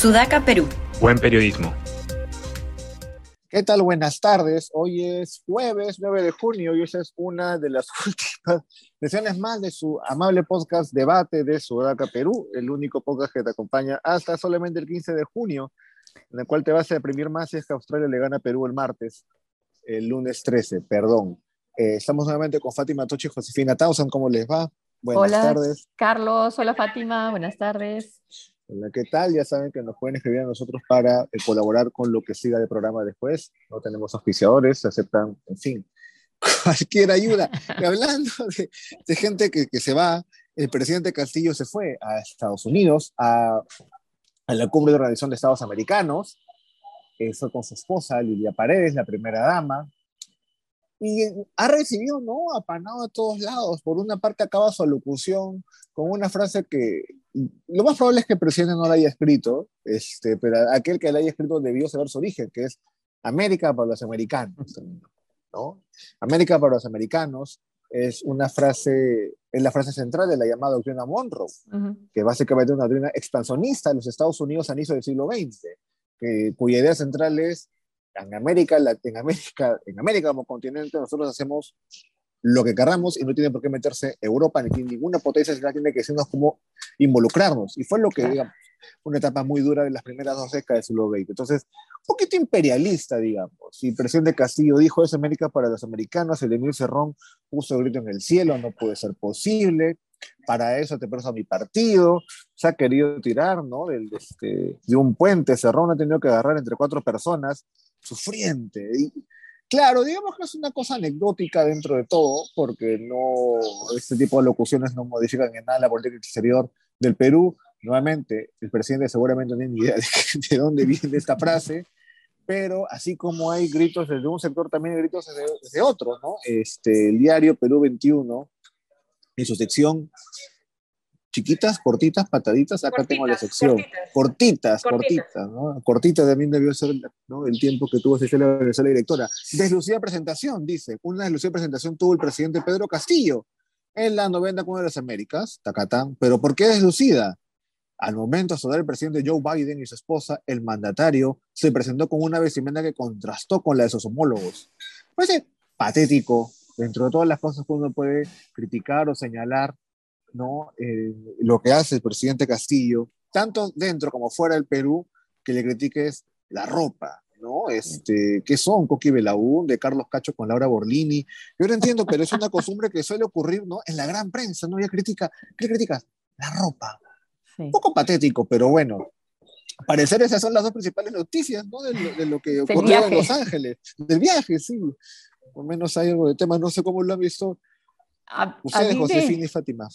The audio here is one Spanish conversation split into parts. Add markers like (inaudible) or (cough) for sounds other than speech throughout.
Sudaca, Perú. Buen periodismo. ¿Qué tal? Buenas tardes. Hoy es jueves 9 de junio y esa es una de las (laughs) últimas sesiones más de su amable podcast Debate de Sudaca, Perú, el único podcast que te acompaña hasta solamente el 15 de junio, en el cual te vas a deprimir más si es que Australia le gana a Perú el martes, el lunes 13, perdón. Eh, estamos nuevamente con Fátima Tochi y Josefina Tausan. ¿Cómo les va? Buenas hola, tardes. Carlos, hola Fátima, buenas tardes. Hola, ¿qué tal? Ya saben que nos pueden escribir a nosotros para eh, colaborar con lo que siga de programa después. No tenemos auspiciadores, aceptan, en fin, (laughs) cualquier ayuda. Y hablando de, gente que, que, se va, el presidente Castillo se fue a Estados Unidos, a, a la cumbre de Organización de Estados Americanos. Eh, fue con su esposa, Lilia Paredes, la primera dama. Y ha recibido, ¿no? Apanado a todos lados. Por una parte acaba su alocución con una frase que lo más probable es que el presidente no la haya escrito, este, pero aquel que la haya escrito debió saber su origen, que es América para los americanos. ¿no? América para los americanos es una frase, es la frase central de la llamada doctrina Monroe, que básicamente es una doctrina expansionista de los Estados Unidos a inicio del siglo XX, que, cuya idea central es en América, en América, en América como continente nosotros hacemos lo que querramos y no tiene por qué meterse Europa ni ninguna potencia tiene que decirnos cómo involucrarnos. Y fue lo que, digamos, una etapa muy dura de las primeras dos décadas del siglo XX. Entonces, un poquito imperialista, digamos. El presidente Castillo dijo es América para los americanos, el Emil Cerrón puso el grito en el cielo, no puede ser posible. Para eso te preso a mi partido. Se ha querido tirar, ¿no? Del, este, de un puente. Cerrón ha tenido que agarrar entre cuatro personas, sufriente. Y, Claro, digamos que es una cosa anecdótica dentro de todo, porque no, este tipo de locuciones no modifican en nada la política exterior del Perú. Nuevamente, el presidente seguramente no tiene ni idea de, dónde viene esta frase, pero así como hay gritos desde un sector, también hay gritos desde, desde otro, ¿no? Este, el diario Perú 21, en su sección chiquitas, cortitas, pataditas, acá tengo la sección. Cortitas, cortitas, ¿no? Cortitas también debió ser ¿no? el tiempo que tuvo la Venezuela directora. Deslucida presentación, dice. Una deslucida presentación tuvo el presidente Pedro Castillo en la novena Cumbre de las Américas, Tacatán. ¿Pero por qué deslucida? Al momento de saludar el presidente Joe Biden y su esposa, el mandatario se presentó con una vestimenta que contrastó con la de sus homólogos. Parece patético, dentro de todas las cosas que uno puede criticar o señalar ¿no? Eh, lo que hace el presidente Castillo, tanto dentro como fuera del Perú, que le critique es la ropa, ¿no? Este, ¿Qué son Coqui Belaún, de Carlos Cacho con Laura Borlini? Yo no entiendo, pero es una costumbre que suele ocurrir, ¿no? En la gran prensa, ¿no? Ya critica, ¿qué criticas? La ropa. Un poco patético, pero bueno. Parecer esas son las dos principales noticias, ¿no? De, lo que ocurrió en Los Ángeles. Del viaje, sí. Por menos hay algo de tema, no sé cómo lo han visto. Ustedes, Josefina y Fátima.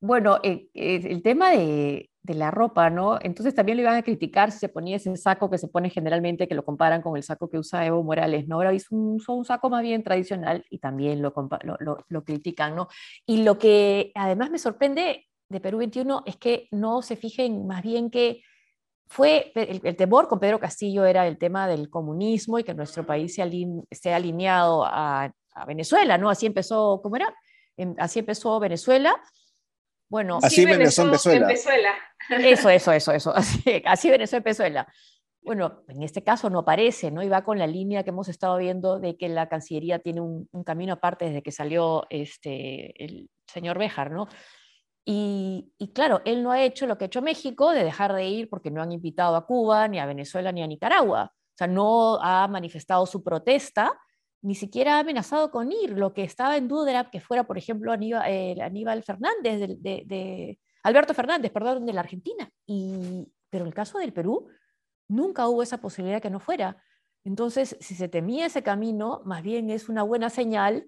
Bueno, eh, eh, el tema de, la ropa, ¿no? Entonces también lo iban a criticar si se ponía ese saco que se pone generalmente, que lo comparan con el saco que usa Evo Morales, ¿no? Ahora hizo un, saco más bien tradicional y también lo, critican, ¿no? Y lo que además me sorprende de Perú 21 es que no se fijen más bien que fue el, temor con Pedro Castillo era el tema del comunismo y que nuestro país se esté alineado a, a, Venezuela, ¿no? Así empezó, ¿cómo era? Así empezó Venezuela bueno, así, Venezuela. Eso, eso, eso, eso. Así, así Venezuela, Bueno, en este caso no parece, ¿no? Y va con la línea que hemos estado viendo de que la Cancillería tiene un, camino aparte desde que salió este, el señor Béjar, ¿no? Y, y, claro, él no ha hecho lo que ha hecho México de dejar de ir porque no han invitado a Cuba, ni a Venezuela, ni a Nicaragua. O sea, no ha manifestado su protesta, ni siquiera ha amenazado con ir. Lo que estaba en duda era que fuera, por ejemplo, Aníbal, eh, Aníbal Fernández, de, Alberto Fernández, perdón, de la Argentina. Y, pero en el caso del Perú, nunca hubo esa posibilidad que no fuera. Entonces, si se temía ese camino, más bien es una buena señal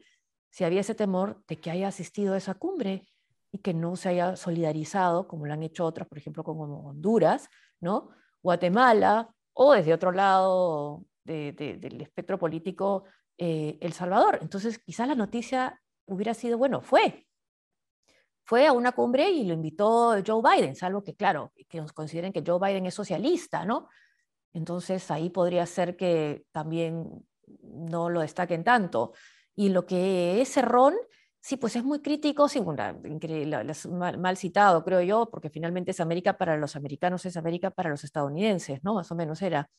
si había ese temor de que haya asistido a esa cumbre y que no se haya solidarizado, como lo han hecho otras, por ejemplo, como Honduras, ¿no? Guatemala, o desde otro lado del espectro político, eh, El Salvador. Entonces, quizás la noticia hubiera sido, bueno, fue. Fue a una cumbre y lo invitó Joe Biden, salvo que, claro, que nos consideren que Joe Biden es socialista, ¿no? Entonces, ahí podría ser que también no lo destaquen tanto. Y lo que es Cerrón, Sí, pues es muy crítico, sí, mal, citado, creo yo, porque finalmente es América para los americanos, es América para los estadounidenses, ¿no? Más o menos era.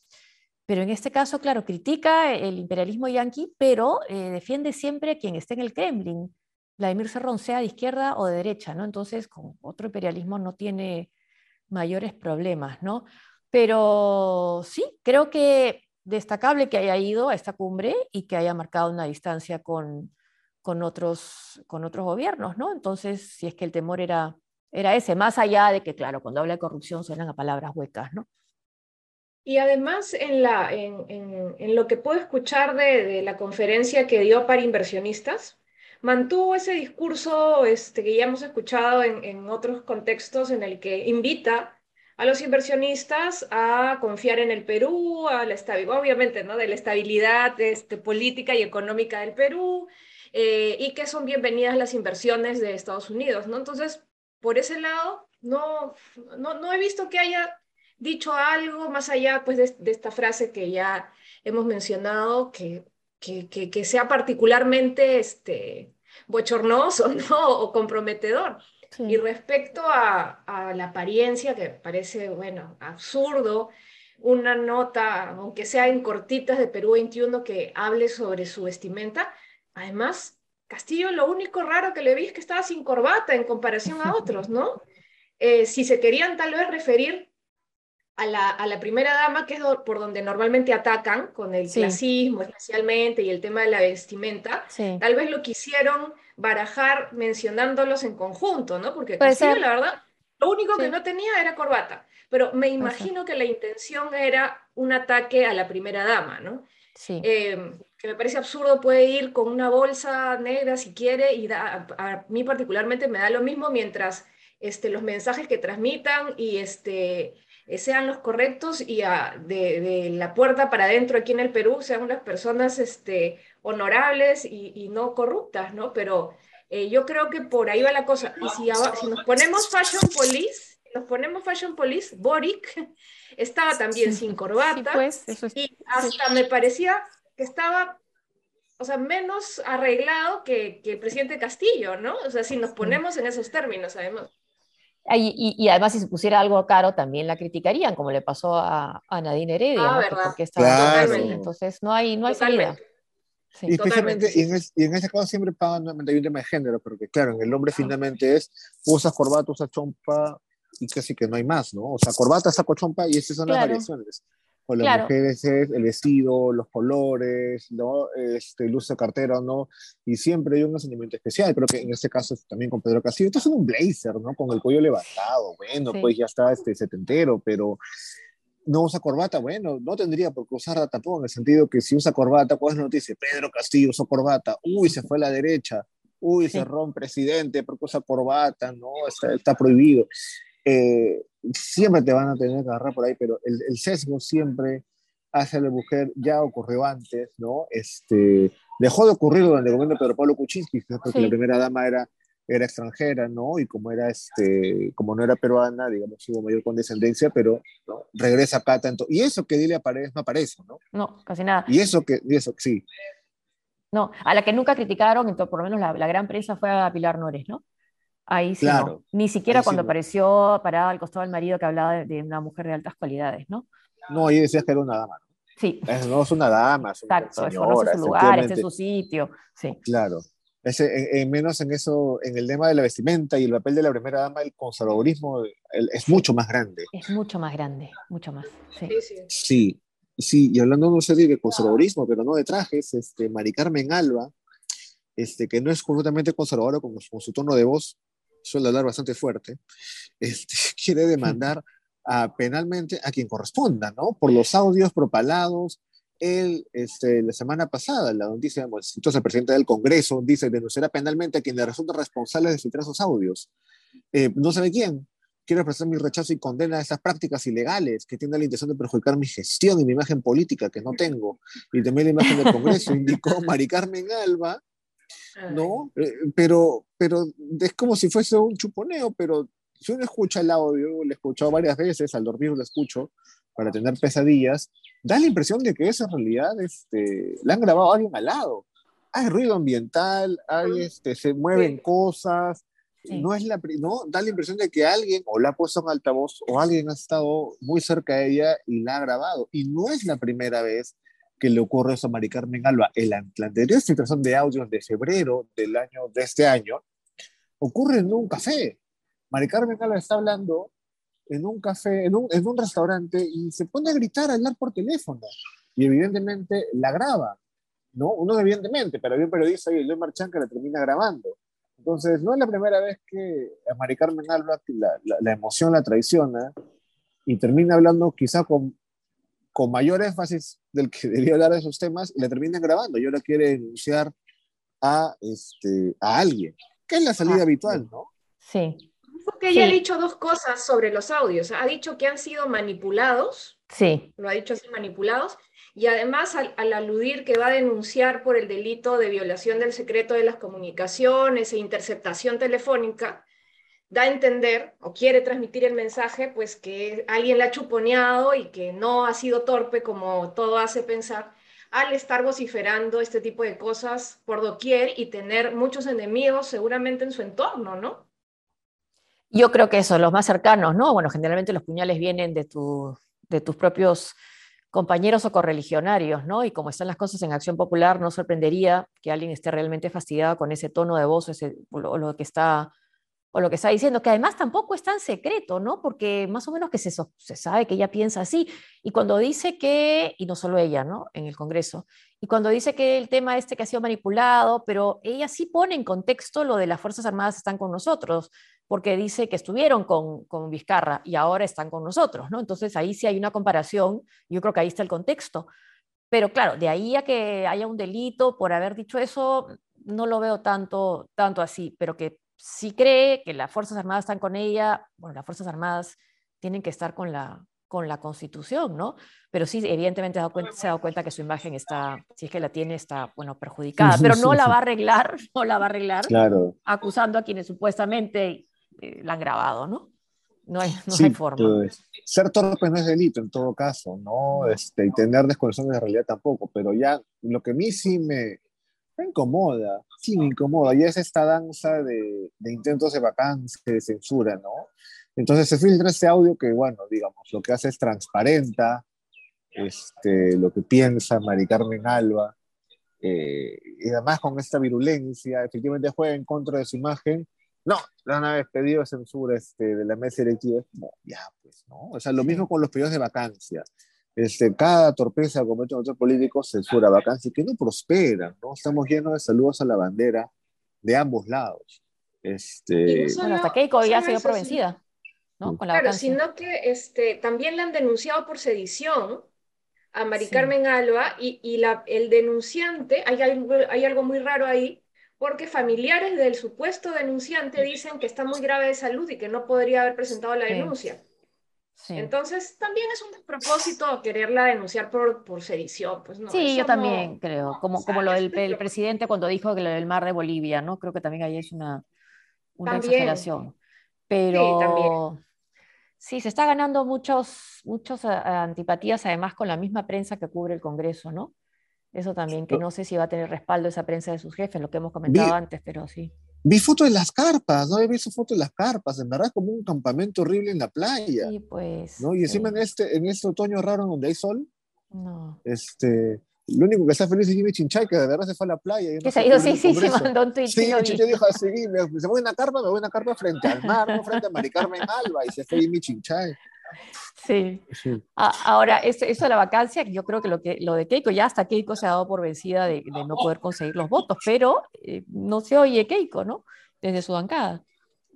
Pero en este caso, claro, critica el imperialismo yanqui, pero eh, defiende siempre a quien esté en el Kremlin. Vladimir Serrón, sea de izquierda o de derecha, ¿no? Entonces, con otro imperialismo no tiene mayores problemas, ¿no? Pero sí, creo que destacable que haya ido a esta cumbre y que haya marcado una distancia con, con otros, con otros gobiernos, ¿no? Entonces, si es que el temor era, era ese, más allá de que, claro, cuando habla de corrupción suenan a palabras huecas, ¿no? Y además, en, la, en, en, lo que puedo escuchar de, de, la conferencia que dio para inversionistas, mantuvo ese discurso este, que ya hemos escuchado en, otros contextos en el que invita a los inversionistas a confiar en el Perú, a la estabilidad, obviamente, ¿no? De la estabilidad este, política y económica del Perú, eh, y que son bienvenidas las inversiones de Estados Unidos, ¿no? Entonces, por ese lado, no, no, no he visto que haya dicho algo más allá pues, de, esta frase que ya hemos mencionado, que, que, que, sea particularmente este, bochornoso (laughs) ¿no? o comprometedor. Y respecto a, a, la apariencia, que parece, bueno, absurdo, una nota, aunque sea en cortitas de Perú 21, que hable sobre su vestimenta, Además, Castillo lo único raro que le vi es que estaba sin corbata en comparación a otros, ¿no? (laughs) Eh, si se querían tal vez referir a la, a la, primera dama, que es por donde normalmente atacan, con el clasismo especialmente y el tema de la vestimenta, tal vez lo quisieron barajar mencionándolos en conjunto, ¿no? Porque Castillo, la verdad, lo único que no tenía era corbata, pero me imagino que la intención era un ataque a la primera dama, ¿no? Sí. Eh, que me parece absurdo, puede ir con una bolsa negra si quiere y a, mí particularmente me da lo mismo mientras este, los mensajes que transmitan y este, sean los correctos y de, la puerta para adentro aquí en el Perú sean unas personas este, honorables y, no corruptas, ¿no? Pero eh, yo creo que por ahí va la cosa. Y si, si nos ponemos Fashion Police, nos ponemos Fashion Police, Boric estaba también sin corbata pues, y hasta me parecía que estaba, o sea, menos arreglado que, que, el presidente Castillo, ¿no? O sea, si nos ponemos en esos términos, además. Y, y, además, si se pusiera algo caro, también la criticarían, como le pasó a, a Nadine Heredia, ah, ¿no? porque estaba Entonces, no hay, no hay salida. y especialmente, y en, y en, ese caso siempre pagan un tema de género, porque claro, en el hombre finalmente es, usas corbata, usas chompa, y casi que no hay más, ¿no? O sea, corbata, saco chompa y esas son las variaciones. Con las mujeres es el vestido, los colores, ¿no? Este, el uso de cartera, ¿no? Y siempre hay un enseñamiento especial. Creo que en este caso también con Pedro Castillo. Entonces es un blazer, ¿no? Con el cuello levantado. Bueno, pues ya está este setentero, pero no usa corbata, bueno, no tendría por qué usarla tampoco, en el sentido que si usa corbata, pues no dice Pedro Castillo usó corbata, uy, se fue a la derecha, uy, se rompe presidente porque usa corbata, no, está, está prohibido. Eh, siempre te van a tener que agarrar por ahí, pero el, el sesgo siempre hace a la mujer, ya ocurrió antes, ¿no? Este, dejó de ocurrir durante el gobierno de Pedro Pablo Kuczynski, porque la primera dama era, era extranjera, ¿no? Y como, era este, como no era peruana, digamos, hubo mayor condescendencia, pero ¿no? regresa acá tanto. Y eso que dile a Paredes no aparece, ¿no? No, casi nada. Y eso que, y eso, sí. No, a la que nunca criticaron, entonces, por lo menos la, la gran prensa fue a Pilar Nores, ¿no? Ahí sí, no. Ni siquiera cuando apareció parada al costado del marido que hablaba de, una mujer de altas cualidades, ¿no? No, ahí decías que era una dama. Sí. no es una dama, es una Exacto, señora, su lugar, este es su sitio. Sí. Claro. Ese, en, menos en eso, en el tema de la vestimenta y el papel de la primera dama, el conservadurismo es mucho más grande. Es mucho más grande, mucho más. Sí, sí, sí. y hablando no sé de conservadurismo, pero no de trajes, este, Mari Carmen Alba, este, que no es completamente conservadora con, con su tono de voz, suele hablar bastante fuerte, (laughs) este, quiere demandar a, penalmente a quien corresponda, ¿no? Por los audios propalados. Él, este, la semana pasada, la noticia, entonces el presidente del Congreso dice denunciará penalmente a quien le resulta responsable de filtrar esos audios. Eh, no sabe quién. Quiero expresar mi rechazo y condena a estas prácticas ilegales que tienen la intención de perjudicar mi gestión y mi imagen política, que no tengo, y también la imagen del Congreso, indicó Mari Carmen Alba, ¿no? Eh, pero, pero es como si fuese un chuponeo, pero si uno escucha el audio, lo he escuchado varias veces, al dormir lo escucho, para tener pesadillas, da la impresión de que esa realidad este, la han grabado a alguien al lado. hay ruido ambiental, hay, este, se mueven cosas, no es la, no, da la impresión de que alguien o la ha puesto en altavoz o alguien ha estado muy cerca de ella y la ha grabado. Y no es la primera vez que le ocurre a Mari Carmen Alba. El, la anterior situación de audios de febrero del año, de este año, ocurre en un café. Mari Carmen Alba está hablando en un café, en un, en un restaurante y se pone a gritar, a hablar por teléfono. Y evidentemente la graba. ¿no? Uno evidentemente, pero había un periodista y Luis Marchán que la termina grabando. Entonces, no es la primera vez que a Mari Carmen Alba la, la, emoción la traiciona y termina hablando quizá con, con mayor énfasis del que (laughs) debería hablar de esos temas y la termina grabando y ahora quiere denunciar a, este, a alguien, que es la salida ah, habitual, ¿no? Sí. Porque ella ha dicho dos cosas sobre los audios. Ha dicho que han sido manipulados. Sí. Lo ha dicho así, manipulados. Y además, al, aludir que va a denunciar por el delito de violación del secreto de las comunicaciones e interceptación telefónica, da a entender o quiere transmitir el mensaje, pues que alguien la ha chuponeado y que no ha sido torpe como todo hace pensar al estar vociferando este tipo de cosas por doquier y tener muchos enemigos seguramente en su entorno, ¿no? Yo creo que eso, los más cercanos, ¿no? Bueno, generalmente los puñales vienen de, tu, de tus propios compañeros o correligionarios, ¿no? Y como están las cosas en Acción Popular, no sorprendería que alguien esté realmente fastidiado con ese tono de voz ese, o, lo, que está, o lo que está diciendo, que además tampoco es tan secreto, ¿no? Porque más o menos que se, se sabe que ella piensa así. Y cuando dice que, y no solo ella, ¿no? En el Congreso, y cuando dice que el tema este que ha sido manipulado, pero ella sí pone en contexto lo de las Fuerzas Armadas están con nosotros, porque dice que estuvieron con, con Vizcarra y ahora están con nosotros, ¿no? Entonces ahí sí hay una comparación, yo creo que ahí está el contexto. Pero claro, de ahí a que haya un delito por haber dicho eso, no lo veo tanto, tanto así, pero que sí cree que las Fuerzas Armadas están con ella, bueno, las Fuerzas Armadas tienen que estar con la, con la Constitución, ¿no? Pero sí, evidentemente se ha, dado cuenta, se ha dado cuenta que su imagen está, si es que la tiene, está, bueno, perjudicada, pero no la va a arreglar, (laughs) no la va a arreglar, claro. acusando a quienes supuestamente eh, la han grabado, ¿no? No hay, no hay forma. Pues, ser torpe no es delito en todo caso, ¿no? Este, y tener desconexión de realidad tampoco, pero ya lo que a mí sí me, incomoda, sí me incomoda, y es esta danza de, de intentos de vacancia, de censura, ¿no? Entonces se filtra este audio que, bueno, digamos, lo que hace es transparenta este, lo que piensa Mari Carmen Alba, eh, y además con esta virulencia, efectivamente juega en contra de su imagen, no, le han vez pedido censura este, de la mesa directiva. ya, pues, ¿no? O sea, lo mismo con los pedidos de vacancia. Este, cada torpeza que cometen otros políticos censura vacancia que no prosperan, ¿no? Estamos llenos de saludos a la bandera de ambos lados. Este... bueno, hasta Keiko ya ha sido provencida, ¿no? Con la claro, sino que este, también le han denunciado por sedición a Mari Carmen Alba y, y la, el denunciante, hay algo, hay algo muy raro ahí, porque familiares del supuesto denunciante dicen que está muy grave de salud y que no podría haber presentado la denuncia. Entonces, también es un despropósito quererla denunciar por, por sedición. Pues no, sí, yo también creo, como, como lo del presidente cuando dijo que lo del mar de Bolivia, ¿no? Creo que también ahí es una, una exageración. Pero sí, también. sí, se está ganando muchos, muchos antipatías, además con la misma prensa que cubre el Congreso, ¿no? Eso también, que no sé si va a tener respaldo esa prensa de sus jefes, lo que hemos comentado antes, pero sí. Vi fotos de las carpas, ¿no? He visto fotos de las carpas, en verdad como un campamento horrible en la playa. Sí, pues. ¿no? Y encima en, este, en este otoño raro donde hay sol, no. este, lo único que está feliz es Jimmy Chinchay, que de verdad se fue a la playa. que se ha ido, sí, sí, sí, mandó un tweet. Sí, Chinchay dijo así, me, se voy a una carpa, me voy a una carpa frente al mar, no frente a Mari Carmen Alba, y se fue Jimmy Chinchay. Sí. Ahora, eso, eso, de la vacancia, yo creo que lo, que lo de Keiko, ya hasta Keiko se ha dado por vencida de, no poder conseguir los votos, pero eh, no se oye Keiko, ¿no? Desde su bancada.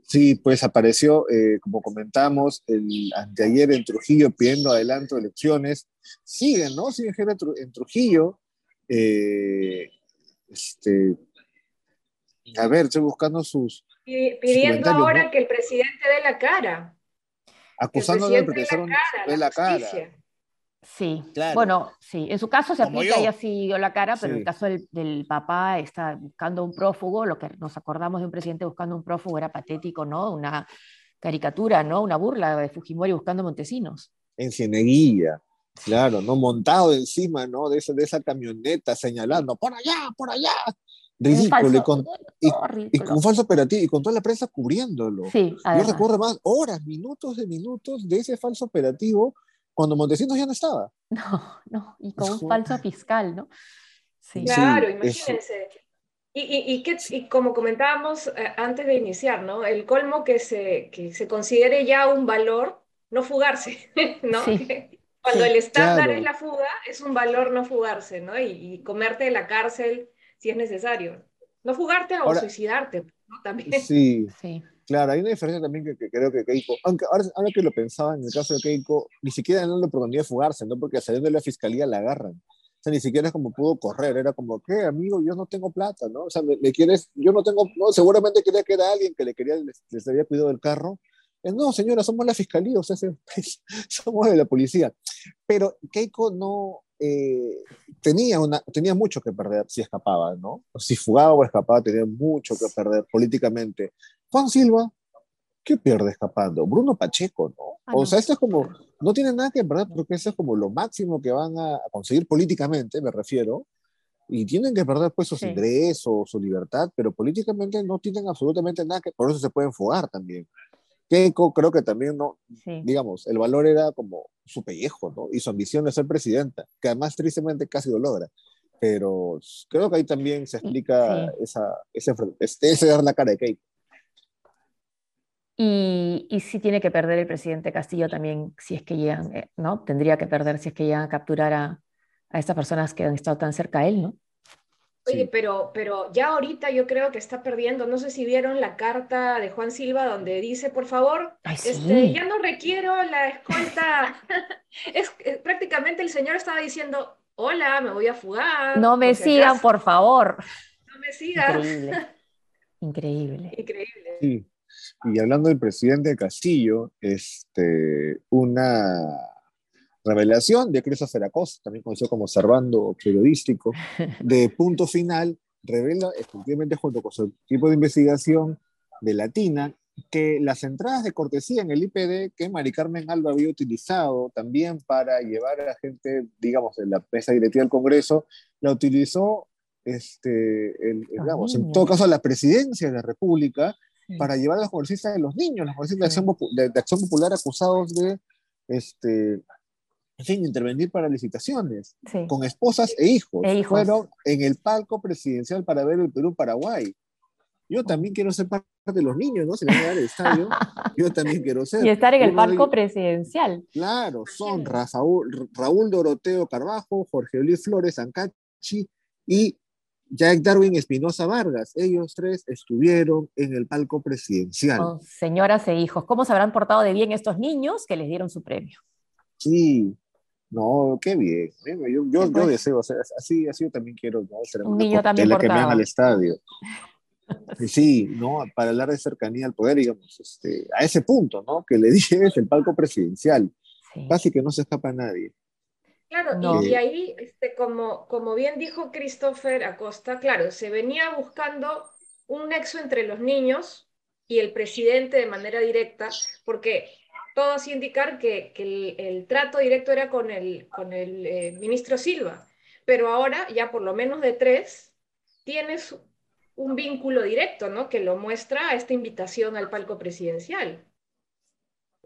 Sí, pues apareció, eh, como comentamos, el anteayer en Trujillo pidiendo adelanto de elecciones. Siguen, ¿no? Siguen en Trujillo. Eh, este, a ver, estoy buscando sus. Pidiendo ahora que el presidente dé la cara acusándolo de protección de la cara. Sí, bueno, sí, en su caso se aplica y así dio la cara, pero en el caso del, papá está buscando un prófugo, lo que nos acordamos de un presidente buscando un prófugo era patético, ¿no? Una caricatura, ¿no? Una burla de Fujimori buscando Montesinos. En Cieneguilla, claro, ¿no? Montado encima, ¿no? De esa camioneta señalando, por allá, por allá. Ridículo, y con, y, con falso operativo, y con toda la prensa cubriéndolo. Sí, Yo recuerdo más horas, minutos de minutos de ese falso operativo cuando Montesinos ya no estaba. (laughs) No, no, y con un falso fiscal, ¿no? Sí. Claro, imagínense. Y, y, y, como comentábamos eh, antes de iniciar, ¿no? El colmo que se, que se considere ya un valor, no fugarse, (laughs) ¿no? Cuando el estándar es la fuga, es un valor no fugarse, ¿no? Y, comerte de la cárcel si es necesario. No fugarte o suicidarte, ¿no? También. Sí, sí. Claro, hay una diferencia también que, creo que Keiko, aunque ahora, ahora, que lo pensaba en el caso de Keiko, ni siquiera no le oportunidad de fugarse, ¿no? Porque saliendo de la fiscalía la agarran. O sea, ni siquiera es como pudo correr, era como, ¿qué, amigo? Yo no tengo plata, ¿no? O sea, me, quieres, yo no tengo, no, seguramente quería que era alguien que le quería, les, había cuidado del carro. No, señora, somos la fiscalía, o sea, (laughs) somos de la policía. Pero Keiko no, eh, tenía, una, tenía mucho que perder si escapaba, ¿no? Si fugaba o escapaba, tenía mucho que perder políticamente. Juan Silva, ¿qué pierde escapando? Bruno Pacheco, ¿no? Ah, o sea, esto es como, no tiene nada que perder porque eso es como lo máximo que van a conseguir políticamente, me refiero, y tienen que perder pues sus ingresos, su libertad, pero políticamente no tienen absolutamente nada que, por eso se pueden fugar también. Keiko creo que también no, digamos, el valor era como su pellejo, ¿no? Y su ambición de ser presidenta, que además tristemente casi lo logra. Pero creo que ahí también se explica esa, ese, ese, dar la cara de Keiko. Y, y sí tiene que perder el presidente Castillo también, si es que llegan, eh, ¿no? Tendría que perder si es que llegan a capturar a, a estas personas que han estado tan cerca a él, ¿no? Oye, pero, pero ya ahorita yo creo que está perdiendo. No sé si vieron la carta de Juan Silva donde dice, por favor, este, ya no requiero la escolta. (laughs) es, prácticamente el señor estaba diciendo, hola, me voy a fugar. No me sigan, por favor. No me sigan. Increíble. (laughs) Increíble. Increíble. Sí. Y hablando del presidente Castillo, este, una revelación de Christopher Acosta, también conocido como Servando Periodístico, de Punto Final, revela efectivamente junto con su equipo de investigación de Latina que las entradas de cortesía en el IPD que Mari Carmen Alba había utilizado también para llevar a la gente, digamos, de la mesa directiva del Congreso, la utilizó, este, el, digamos, en todo caso, la presidencia de la República para llevar a los congresistas de los niños, los congresistas de, acción, de, Acción Popular acusados de este, en fin, intervenir para licitaciones con esposas e hijos. e hijos. Fueron en el palco presidencial para ver el Perú-Paraguay. Yo también quiero ser parte de los niños, ¿no? Si van a dar el estadio, (laughs) yo también quiero ser. Y estar en el palco presidencial. Claro, son Raúl, Raúl Doroteo Carbajo, Jorge Luis Flores Ancachi y Jack Darwin Espinosa Vargas. Ellos tres estuvieron en el palco presidencial. señoras e hijos, ¿cómo se habrán portado de bien estos niños que les dieron su premio? Sí, no, qué bien. Yo, yo, pues. deseo, así, así yo también quiero ¿no? ser un niño también que me al estadio. (laughs) sí, ¿no? Para hablar de cercanía al poder, digamos, este, a ese punto, ¿no? Que le es el palco presidencial. Casi que no se escapa nadie. Claro, y, ahí, este, como, como bien dijo Christopher Acosta, claro, se venía buscando un nexo entre los niños y el presidente de manera directa, porque todo así indicar que, el, trato directo era con el, con el eh, ministro Silva, pero ahora ya por lo menos de tres tienes un vínculo directo, ¿no? Que lo muestra esta invitación al palco presidencial.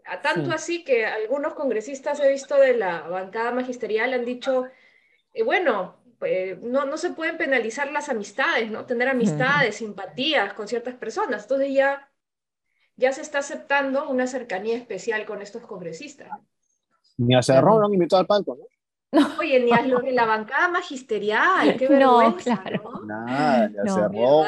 A tanto así que algunos congresistas he visto de la bancada magisterial han dicho, eh, bueno, pues, no, no, se pueden penalizar las amistades, ¿no? Tener amistades, simpatías con ciertas personas. Entonces ya ya se está aceptando una cercanía especial con estos congresistas. Ni a Cerrón no han invitado al palco, ¿no? Oye, ni a los de la bancada magisterial, qué (laughs) vergüenza, no, claro. ¿no? Nada, ni a no, Cerrón,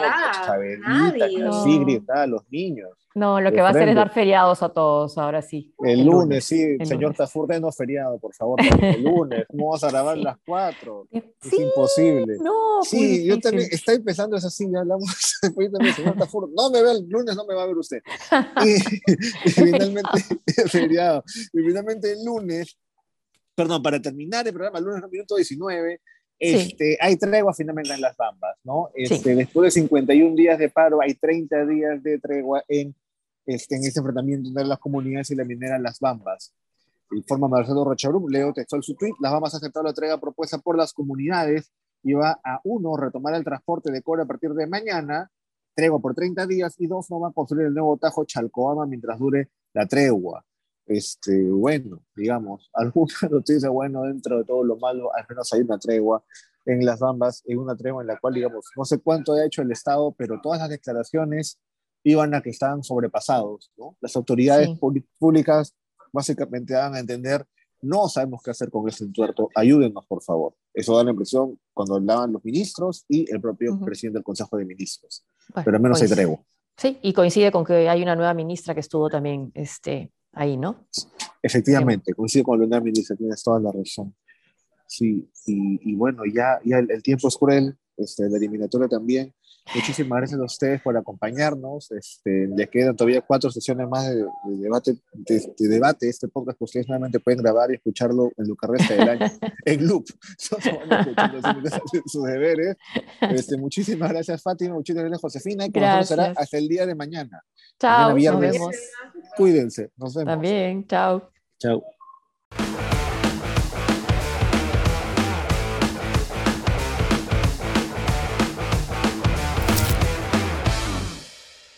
a Sigrid, a los niños. No, lo que va a hacer es dar feriados a todos, ahora sí. El, lunes, sí, señor Tafur, no feriado, por favor, el lunes. ¿Cómo vamos a grabar las cuatro? es imposible. No, sí, yo también, está empezando eso así, ya hablamos, (laughs) señor Tafur, no me ve el lunes, no me va a ver usted. (laughs) Y, finalmente, feriado. Y finalmente el lunes, perdón, para terminar el programa, el lunes, minuto 19, este, hay tregua finalmente en las Bambas, ¿no? Este, Después de 51 días de paro, hay 30 días de tregua en este, en este enfrentamiento entre las comunidades y la minera Las Bambas. Informa Marcelo Rocharum, leo textual su tweet, Las Bambas ha aceptado la entrega propuesta por las comunidades iba a uno, retomar el transporte de cobre a partir de mañana, tregua por 30 días, y dos, no va a construir el nuevo Tajo Chalcoama mientras dure la tregua. Este, bueno, digamos, (laughs) alguna noticia bueno dentro de todo lo malo, al menos hay una tregua en las Bambas, en una tregua en la cual, digamos, no sé cuánto ha hecho el Estado, pero todas las declaraciones iban a que estaban sobrepasados, ¿no? Las autoridades públicas básicamente dan a entender, no sabemos qué hacer con este entuerto, ayúdennos, por favor. Eso da la impresión cuando hablaban los ministros y el propio presidente del Consejo de Ministros. pero al menos hay tregua. Sí, y coincide con que hay una nueva ministra que estuvo también este, ahí, ¿no? Efectivamente, coincide con la nueva ministra, tienes toda la razón. Sí, y, bueno, ya, ya el, el, tiempo es cruel, este, la eliminatoria también. Muchísimas gracias a ustedes por acompañarnos. Este, les quedan todavía cuatro sesiones más de, debate, de, debate. Este podcast que ustedes nuevamente pueden grabar y escucharlo en lo que resta del año (laughs) en loop. sus deberes. Este, muchísimas gracias, Fátima. Muchísimas gracias, Josefina. Y que será hasta el día de mañana. Chao. Nos vemos. Cuídense. Nos vemos. También. Chao. Chao.